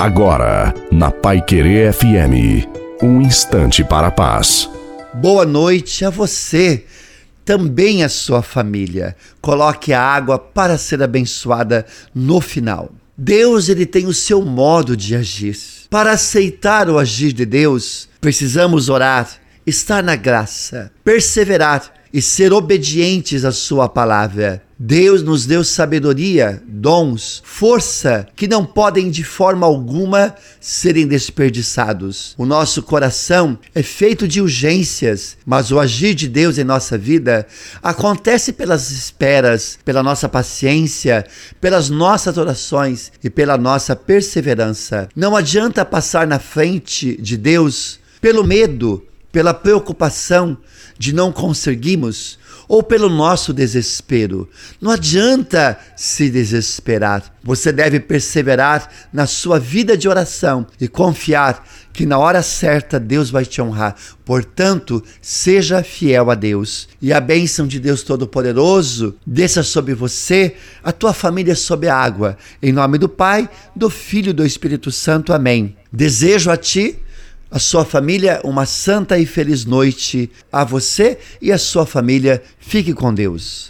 Agora, na Pai Querer FM, um instante para a paz. Boa noite a você, também a sua família. Coloque a água para ser abençoada no final. Deus ele tem o seu modo de agir. Para aceitar o agir de Deus, precisamos orar, estar na graça, perseverar e ser obedientes à Sua palavra. Deus nos deu sabedoria, dons, força que não podem de forma alguma serem desperdiçados. O nosso coração é feito de urgências, mas o agir de Deus em nossa vida acontece pelas esperas, pela nossa paciência, pelas nossas orações e pela nossa perseverança. Não adianta passar na frente de Deus pelo medo, pela preocupação de não conseguirmos ou pelo nosso desespero. Não adianta se desesperar. Você deve perseverar na sua vida de oração e confiar que na hora certa Deus vai te honrar. Portanto, seja fiel a Deus. E a bênção de Deus Todo-Poderoso desça sobre você, a tua família sob a água. Em nome do Pai, do Filho e do Espírito Santo. Amém. Desejo a ti a sua família uma santa e feliz noite. A você e a sua família. Fique com Deus.